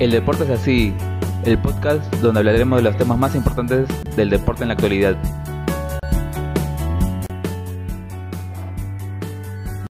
El deporte es así, el podcast donde hablaremos de los temas más importantes del deporte en la actualidad.